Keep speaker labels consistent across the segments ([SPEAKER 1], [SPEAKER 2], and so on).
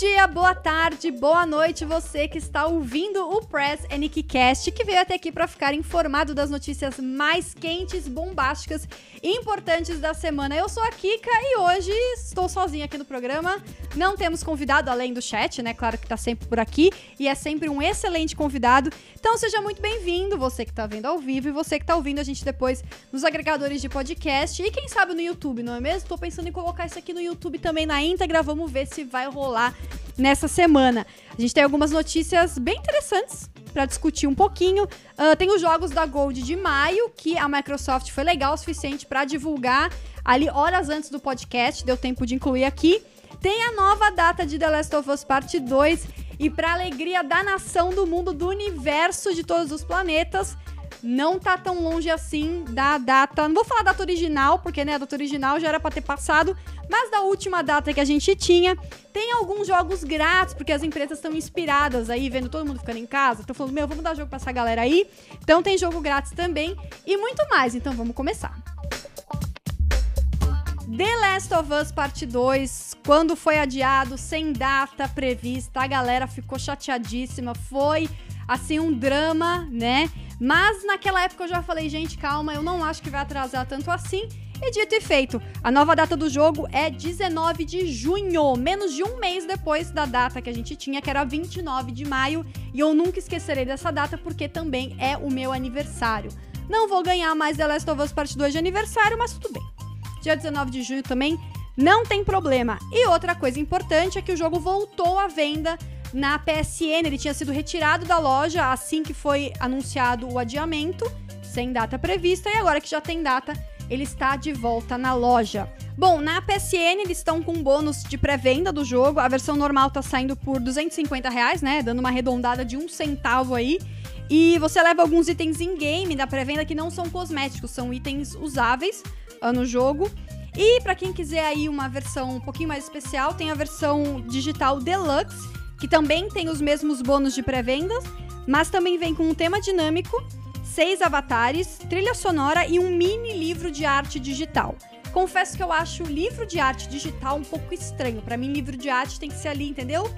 [SPEAKER 1] dia, boa tarde, boa noite, você que está ouvindo o Press Cast, que veio até aqui para ficar informado das notícias mais quentes, bombásticas e importantes da semana. Eu sou a Kika e hoje estou sozinha aqui no programa. Não temos convidado além do chat, né? Claro que está sempre por aqui e é sempre um excelente convidado. Então seja muito bem-vindo, você que está vendo ao vivo e você que está ouvindo a gente depois nos agregadores de podcast e quem sabe no YouTube, não é mesmo? Estou pensando em colocar isso aqui no YouTube também na íntegra, vamos ver se vai rolar nessa semana. A gente tem algumas notícias bem interessantes para discutir um pouquinho. Uh, tem os jogos da Gold de maio, que a Microsoft foi legal o suficiente para divulgar ali horas antes do podcast, deu tempo de incluir aqui. Tem a nova data de The Last of Us Parte 2 e para alegria da nação, do mundo, do universo, de todos os planetas, não tá tão longe assim da data. Não vou falar data original, porque né, a data original já era para ter passado, mas da última data que a gente tinha, tem alguns jogos grátis, porque as empresas estão inspiradas aí, vendo todo mundo ficando em casa. Estão falando, meu, vamos dar jogo pra essa galera aí. Então tem jogo grátis também e muito mais. Então vamos começar. The Last of Us Parte 2, quando foi adiado, sem data prevista, a galera ficou chateadíssima. Foi assim um drama, né? Mas naquela época eu já falei, gente, calma, eu não acho que vai atrasar tanto assim. E dito e feito, a nova data do jogo é 19 de junho, menos de um mês depois da data que a gente tinha, que era 29 de maio. E eu nunca esquecerei dessa data porque também é o meu aniversário. Não vou ganhar mais The Last of Us Part 2 de aniversário, mas tudo bem. Dia 19 de junho também não tem problema. E outra coisa importante é que o jogo voltou à venda na PSN. Ele tinha sido retirado da loja assim que foi anunciado o adiamento, sem data prevista, e agora que já tem data, ele está de volta na loja. Bom, na PSN eles estão com bônus de pré-venda do jogo. A versão normal tá saindo por 250 reais, né? Dando uma arredondada de um centavo aí. E você leva alguns itens em game da pré-venda que não são cosméticos, são itens usáveis uh, no jogo. E para quem quiser aí uma versão um pouquinho mais especial, tem a versão digital Deluxe, que também tem os mesmos bônus de pré-vendas, mas também vem com um tema dinâmico, seis avatares, trilha sonora e um mini livro de arte digital. Confesso que eu acho o livro de arte digital um pouco estranho. Para mim, livro de arte tem que ser ali, entendeu?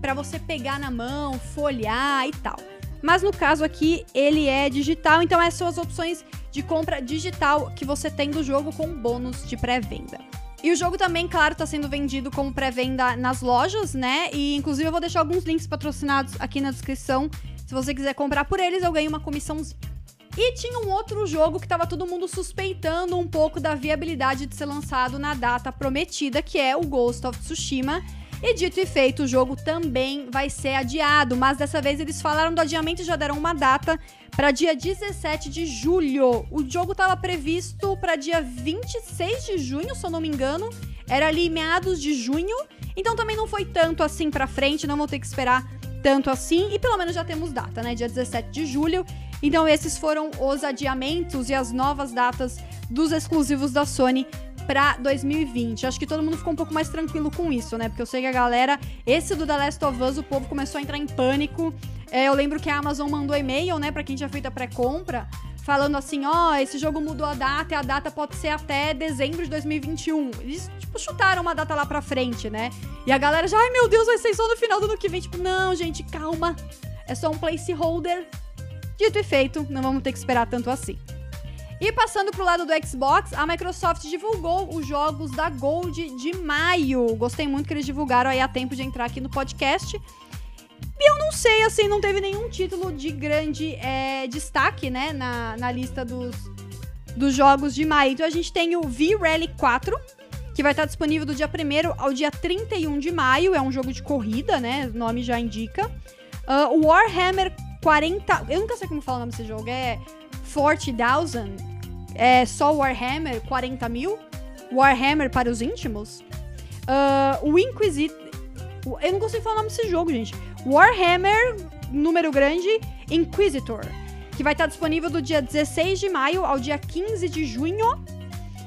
[SPEAKER 1] Para você pegar na mão, folhear e tal. Mas no caso aqui, ele é digital, então essas são as opções de compra digital que você tem do jogo com bônus de pré-venda. E o jogo também, claro, tá sendo vendido como pré-venda nas lojas, né? E inclusive eu vou deixar alguns links patrocinados aqui na descrição. Se você quiser comprar por eles, eu ganho uma comissãozinha. E tinha um outro jogo que tava todo mundo suspeitando um pouco da viabilidade de ser lançado na data prometida, que é o Ghost of Tsushima. E dito e feito, o jogo também vai ser adiado, mas dessa vez eles falaram do adiamento e já deram uma data para dia 17 de julho. O jogo estava previsto para dia 26 de junho, se eu não me engano. Era ali meados de junho, então também não foi tanto assim para frente, não vou ter que esperar tanto assim, e pelo menos já temos data, né? Dia 17 de julho. Então esses foram os adiamentos e as novas datas dos exclusivos da Sony pra 2020. Acho que todo mundo ficou um pouco mais tranquilo com isso, né? Porque eu sei que a galera, esse do The Last of Us, o povo começou a entrar em pânico. É, eu lembro que a Amazon mandou e-mail, né, pra quem tinha feito a pré-compra, falando assim: ó, oh, esse jogo mudou a data e a data pode ser até dezembro de 2021. Eles, tipo, chutaram uma data lá pra frente, né? E a galera já, ai meu Deus, vai ser só no final do ano que vem. Tipo, não, gente, calma. É só um placeholder. Dito e feito, não vamos ter que esperar tanto assim. E passando pro lado do Xbox, a Microsoft divulgou os jogos da Gold de maio. Gostei muito que eles divulgaram aí a tempo de entrar aqui no podcast. E eu não sei, assim, não teve nenhum título de grande é, destaque, né, na, na lista dos, dos jogos de maio. Então a gente tem o V-Rally 4, que vai estar disponível do dia 1 ao dia 31 de maio. É um jogo de corrida, né? O nome já indica. Uh, Warhammer 40. Eu nunca sei como fala o nome desse jogo. É 40,000 é só Warhammer 40 mil, Warhammer para os íntimos, uh, o Inquisitor. Eu não consigo falar o nome desse jogo, gente. Warhammer, número grande, Inquisitor. Que vai estar disponível do dia 16 de maio ao dia 15 de junho.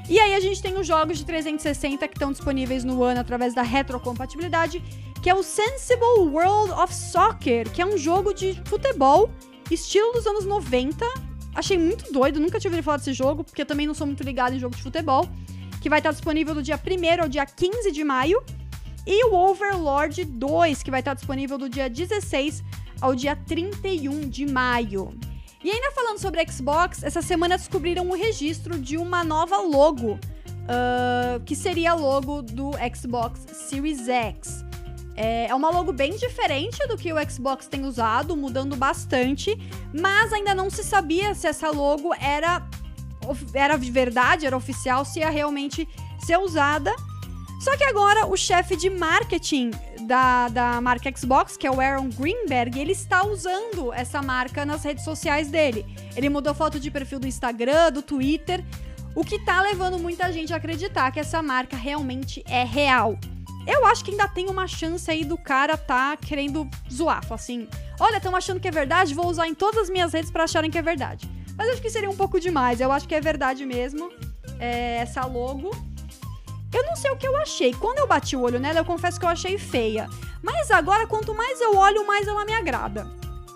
[SPEAKER 1] E aí a gente tem os jogos de 360 que estão disponíveis no ano através da retrocompatibilidade, que é o Sensible World of Soccer, que é um jogo de futebol estilo dos anos 90, Achei muito doido, nunca tinha ouvido falar desse jogo, porque também não sou muito ligado em jogo de futebol. Que vai estar disponível do dia 1 ao dia 15 de maio. e o Overlord 2, que vai estar disponível do dia 16 ao dia 31 de maio. E ainda falando sobre Xbox, essa semana descobriram o registro de uma nova logo, uh, que seria a logo do Xbox Series X. É, é uma logo bem diferente do que o Xbox tem usado, mudando bastante, mas ainda não se sabia se essa logo era, era de verdade, era oficial, se ia realmente ser usada. Só que agora o chefe de marketing da, da marca Xbox, que é o Aaron Greenberg, ele está usando essa marca nas redes sociais dele. Ele mudou foto de perfil do Instagram, do Twitter, o que tá levando muita gente a acreditar que essa marca realmente é real. Eu acho que ainda tem uma chance aí do cara tá querendo zoar, assim, olha, estão achando que é verdade, vou usar em todas as minhas redes para acharem que é verdade. Mas eu acho que seria um pouco demais, eu acho que é verdade mesmo, é, essa logo. Eu não sei o que eu achei. Quando eu bati o olho nela, eu confesso que eu achei feia. Mas agora, quanto mais eu olho, mais ela me agrada.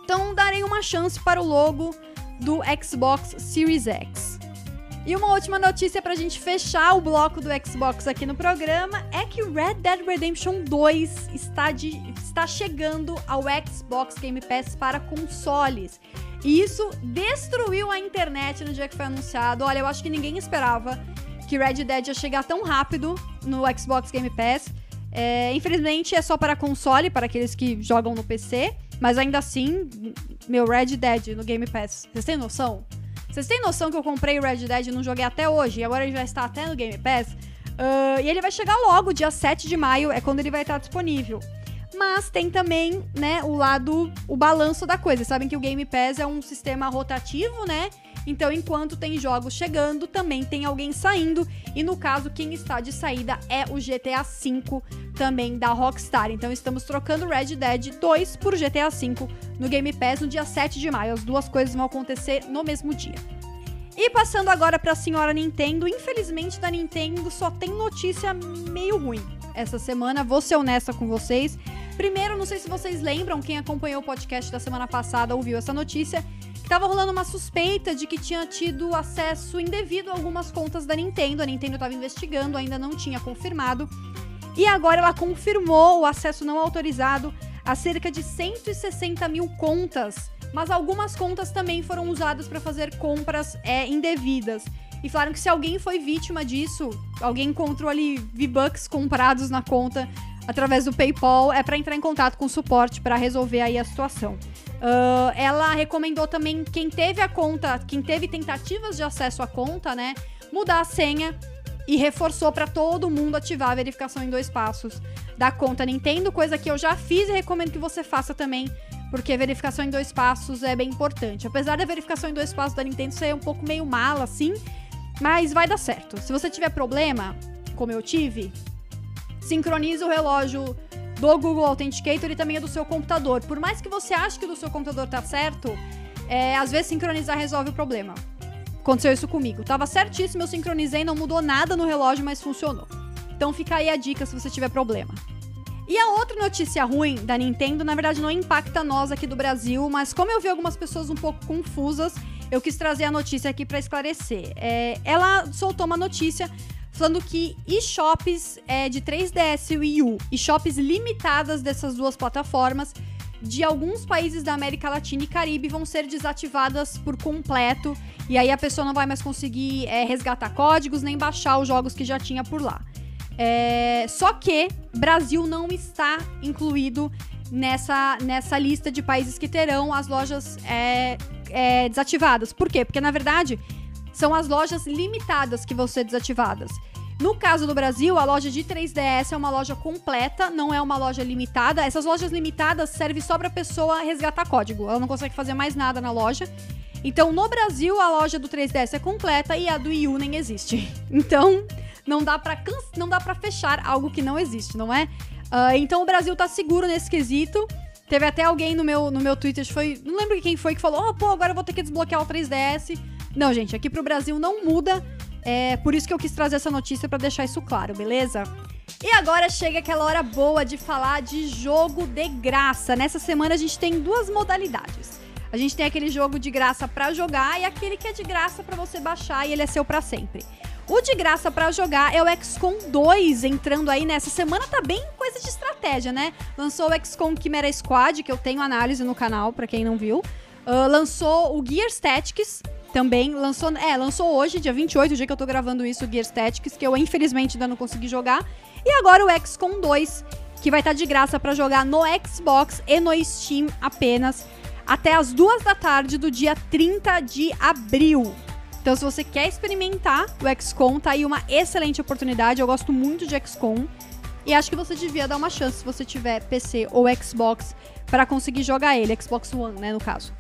[SPEAKER 1] Então, darei uma chance para o logo do Xbox Series X. E uma última notícia pra gente fechar o bloco do Xbox aqui no programa é que Red Dead Redemption 2 está, de, está chegando ao Xbox Game Pass para consoles. E isso destruiu a internet no dia que foi anunciado. Olha, eu acho que ninguém esperava que Red Dead ia chegar tão rápido no Xbox Game Pass. É, infelizmente é só para console, para aqueles que jogam no PC, mas ainda assim, meu Red Dead no Game Pass. Vocês têm noção? Vocês têm noção que eu comprei Red Dead e não joguei até hoje, e agora ele já está até no Game Pass? Uh, e ele vai chegar logo, dia 7 de maio, é quando ele vai estar disponível. Mas tem também, né, o lado, o balanço da coisa. Sabem que o Game Pass é um sistema rotativo, né? Então, enquanto tem jogos chegando, também tem alguém saindo. E no caso, quem está de saída é o GTA V também da Rockstar. Então, estamos trocando Red Dead 2 por GTA V no Game Pass no dia 7 de maio. As duas coisas vão acontecer no mesmo dia. E passando agora para a senhora Nintendo, infelizmente da Nintendo só tem notícia meio ruim. Essa semana, vou ser honesta com vocês. Primeiro, não sei se vocês lembram, quem acompanhou o podcast da semana passada ouviu essa notícia, Tava rolando uma suspeita de que tinha tido acesso indevido a algumas contas da Nintendo. A Nintendo estava investigando, ainda não tinha confirmado. E agora ela confirmou o acesso não autorizado a cerca de 160 mil contas. Mas algumas contas também foram usadas para fazer compras é, indevidas. E falaram que se alguém foi vítima disso, alguém encontrou ali V-Bucks comprados na conta através do PayPal, é para entrar em contato com o suporte para resolver aí a situação. Uh, ela recomendou também quem teve a conta, quem teve tentativas de acesso à conta, né, mudar a senha e reforçou para todo mundo ativar a verificação em dois passos da conta Nintendo, coisa que eu já fiz e recomendo que você faça também, porque verificação em dois passos é bem importante. Apesar da verificação em dois passos da Nintendo ser um pouco meio mala assim, mas vai dar certo. Se você tiver problema, como eu tive, sincroniza o relógio do Google Authenticator e também é do seu computador. Por mais que você ache que do seu computador tá certo, é, às vezes sincronizar resolve o problema. Aconteceu isso comigo. Tava certíssimo, eu sincronizei, não mudou nada no relógio, mas funcionou. Então fica aí a dica se você tiver problema. E a outra notícia ruim da Nintendo, na verdade, não impacta nós aqui do Brasil, mas como eu vi algumas pessoas um pouco confusas, eu quis trazer a notícia aqui para esclarecer. É, ela soltou uma notícia falando que eShops é, de 3DS e Wii U e shops limitadas dessas duas plataformas de alguns países da América Latina e Caribe vão ser desativadas por completo e aí a pessoa não vai mais conseguir é, resgatar códigos nem baixar os jogos que já tinha por lá. É, só que Brasil não está incluído nessa, nessa lista de países que terão as lojas é, é desativadas. Por quê? Porque na verdade são as lojas limitadas que vão ser desativadas. No caso do Brasil, a loja de 3DS é uma loja completa, não é uma loja limitada. Essas lojas limitadas servem só para pessoa resgatar código. Ela não consegue fazer mais nada na loja. Então, no Brasil, a loja do 3DS é completa e a do Wii U nem existe. Então, não dá para não dá para fechar algo que não existe, não é? Uh, então, o Brasil tá seguro nesse quesito. Teve até alguém no meu, no meu Twitter, foi, não lembro quem foi, que falou: "Oh, pô, agora eu vou ter que desbloquear o 3DS". Não, gente, aqui pro Brasil não muda. É por isso que eu quis trazer essa notícia para deixar isso claro, beleza? E agora chega aquela hora boa de falar de jogo de graça. Nessa semana a gente tem duas modalidades. A gente tem aquele jogo de graça para jogar e aquele que é de graça para você baixar e ele é seu para sempre. O de graça para jogar é o XCOM 2, entrando aí nessa semana, tá bem coisa de estratégia, né? Lançou o XCOM Chimera Squad, que eu tenho análise no canal, para quem não viu. Uh, lançou o Gear Statics, também lançou, é, lançou hoje, dia 28, o dia que eu tô gravando isso, o Gear Statics, que eu infelizmente ainda não consegui jogar. E agora o XCOM 2, que vai estar tá de graça para jogar no Xbox e no Steam apenas até as duas da tarde do dia 30 de abril. Então, se você quer experimentar o XCOM, tá aí uma excelente oportunidade. Eu gosto muito de XCOM. E acho que você devia dar uma chance se você tiver PC ou Xbox para conseguir jogar ele, Xbox One, né, no caso.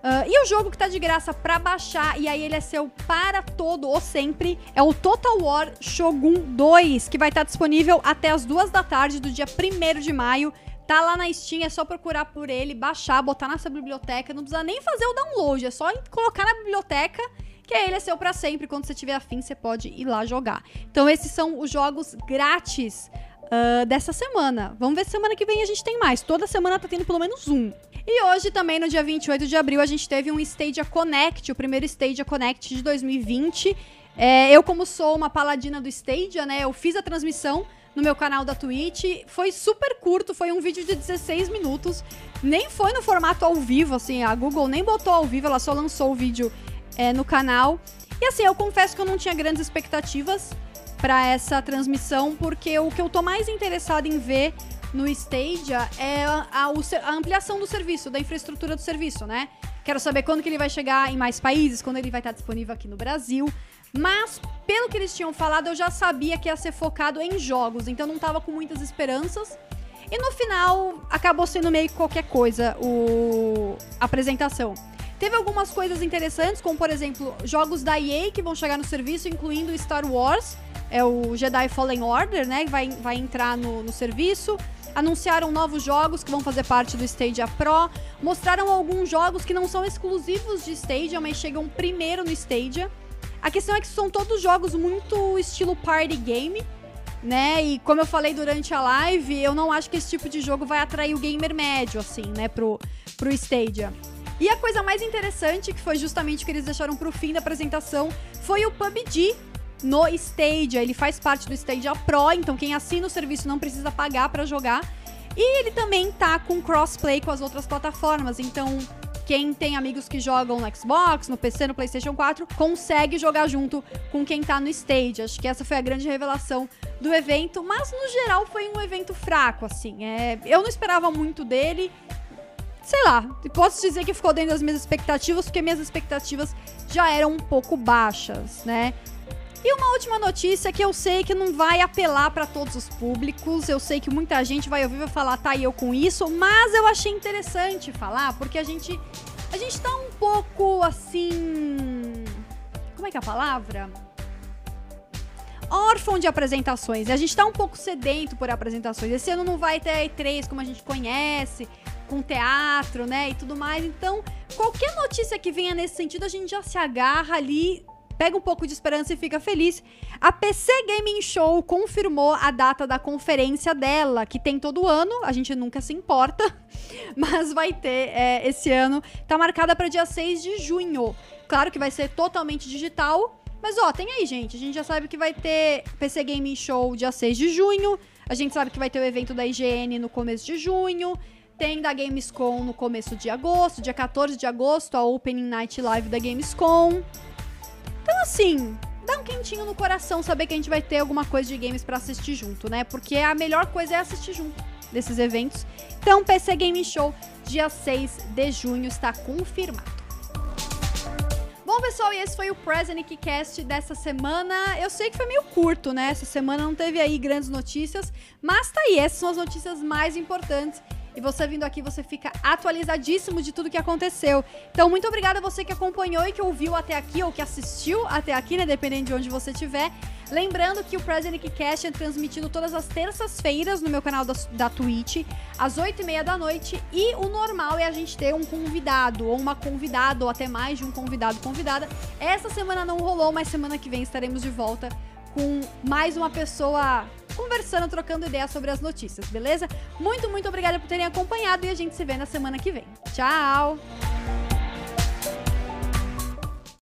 [SPEAKER 1] Uh, e o jogo que tá de graça para baixar, e aí ele é seu para todo ou sempre, é o Total War Shogun 2, que vai estar tá disponível até as duas da tarde do dia 1 de maio. Tá lá na Steam, é só procurar por ele, baixar, botar nessa biblioteca. Não precisa nem fazer o download, é só colocar na biblioteca que ele é seu para sempre. Quando você tiver afim, você pode ir lá jogar. Então, esses são os jogos grátis uh, dessa semana. Vamos ver se semana que vem a gente tem mais. Toda semana tá tendo pelo menos um. E hoje também, no dia 28 de abril, a gente teve um Stadia Connect, o primeiro Stadia Connect de 2020. É, eu, como sou uma paladina do Stadia, né, eu fiz a transmissão no meu canal da Twitch. Foi super curto, foi um vídeo de 16 minutos. Nem foi no formato ao vivo, assim, a Google nem botou ao vivo, ela só lançou o vídeo é, no canal. E assim, eu confesso que eu não tinha grandes expectativas para essa transmissão, porque o que eu tô mais interessado em ver no Stadia é a, a, a, ampliação do serviço, da infraestrutura do serviço, né? Quero saber quando que ele vai chegar em mais países, quando ele vai estar disponível aqui no Brasil. Mas, pelo que eles tinham falado, eu já sabia que ia ser focado em jogos, então não tava com muitas esperanças. E no final, acabou sendo meio que qualquer coisa o... a apresentação. Teve algumas coisas interessantes, como por exemplo, jogos da EA que vão chegar no serviço, incluindo Star Wars, é o Jedi Fallen Order, né? Que vai, vai entrar no, no serviço. Anunciaram novos jogos que vão fazer parte do Stadia Pro. Mostraram alguns jogos que não são exclusivos de Stadia, mas chegam primeiro no Stadia. A questão é que são todos jogos muito estilo party game, né? E como eu falei durante a live, eu não acho que esse tipo de jogo vai atrair o gamer médio, assim, né, pro, pro Stadia. E a coisa mais interessante, que foi justamente o que eles deixaram pro fim da apresentação, foi o PUBG no Stadia. Ele faz parte do Stadia Pro, então quem assina o serviço não precisa pagar para jogar. E ele também tá com crossplay com as outras plataformas, então quem tem amigos que jogam no Xbox, no PC, no PlayStation 4, consegue jogar junto com quem tá no Stage. Acho que essa foi a grande revelação do evento, mas no geral foi um evento fraco, assim. É, eu não esperava muito dele sei lá, posso dizer que ficou dentro das minhas expectativas, porque minhas expectativas já eram um pouco baixas, né? E uma última notícia que eu sei que não vai apelar para todos os públicos, eu sei que muita gente vai ouvir e vai falar, tá, e eu com isso, mas eu achei interessante falar, porque a gente a gente tá um pouco assim, como é que é a palavra? órfão de apresentações. A gente tá um pouco sedento por apresentações. Esse ano não vai ter E3 como a gente conhece com teatro, né, e tudo mais. Então, qualquer notícia que venha nesse sentido, a gente já se agarra ali, pega um pouco de esperança e fica feliz. A PC Gaming Show confirmou a data da conferência dela, que tem todo ano, a gente nunca se importa, mas vai ter é, esse ano. Tá marcada para dia 6 de junho. Claro que vai ser totalmente digital, mas ó, tem aí, gente. A gente já sabe que vai ter PC Gaming Show dia 6 de junho. A gente sabe que vai ter o evento da IGN no começo de junho. Tem da Gamescom no começo de agosto, dia 14 de agosto, a Opening Night Live da Gamescom. Então, assim, dá um quentinho no coração saber que a gente vai ter alguma coisa de games para assistir junto, né? Porque a melhor coisa é assistir junto desses eventos. Então, PC Game Show, dia 6 de junho, está confirmado. Bom, pessoal, e esse foi o Present Cast dessa semana. Eu sei que foi meio curto, né? Essa semana não teve aí grandes notícias, mas tá aí, essas são as notícias mais importantes e você vindo aqui, você fica atualizadíssimo de tudo que aconteceu. Então, muito obrigada a você que acompanhou e que ouviu até aqui, ou que assistiu até aqui, né? Dependendo de onde você estiver. Lembrando que o President Cast é transmitido todas as terças-feiras no meu canal da, da Twitch, às 8h30 da noite. E o normal é a gente ter um convidado, ou uma convidada, ou até mais de um convidado convidada. Essa semana não rolou, mas semana que vem estaremos de volta com mais uma pessoa conversando, trocando ideias sobre as notícias, beleza? Muito, muito obrigada por terem acompanhado e a gente se vê na semana que vem. Tchau!